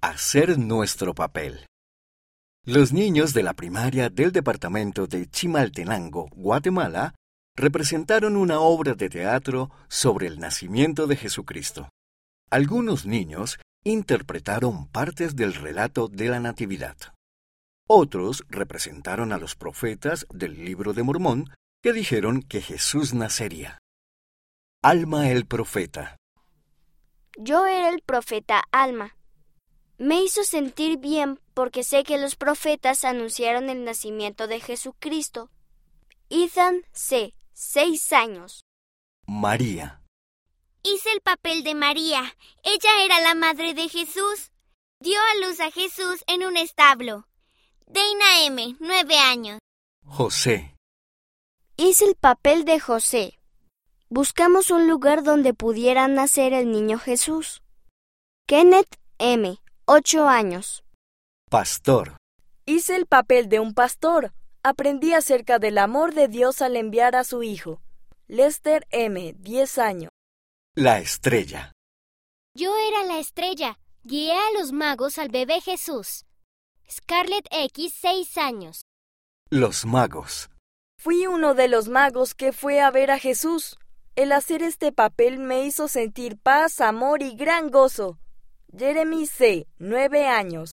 Hacer nuestro papel. Los niños de la primaria del departamento de Chimaltenango, Guatemala, representaron una obra de teatro sobre el nacimiento de Jesucristo. Algunos niños interpretaron partes del relato de la Natividad. Otros representaron a los profetas del libro de Mormón que dijeron que Jesús nacería. Alma el profeta. Yo era el profeta Alma. Me hizo sentir bien porque sé que los profetas anunciaron el nacimiento de Jesucristo. Ethan C., seis años. María. Hice el papel de María. Ella era la madre de Jesús. Dio a luz a Jesús en un establo. Deina M., nueve años. José. Hice el papel de José. Buscamos un lugar donde pudiera nacer el niño Jesús. Kenneth M., ocho años. Pastor. Hice el papel de un pastor. Aprendí acerca del amor de Dios al enviar a su hijo. Lester M., diez años. La estrella. Yo era la estrella. Guié a los magos al bebé Jesús. Scarlett X, seis años. Los magos. Fui uno de los magos que fue a ver a Jesús. El hacer este papel me hizo sentir paz, amor y gran gozo. Jeremy C., nueve años.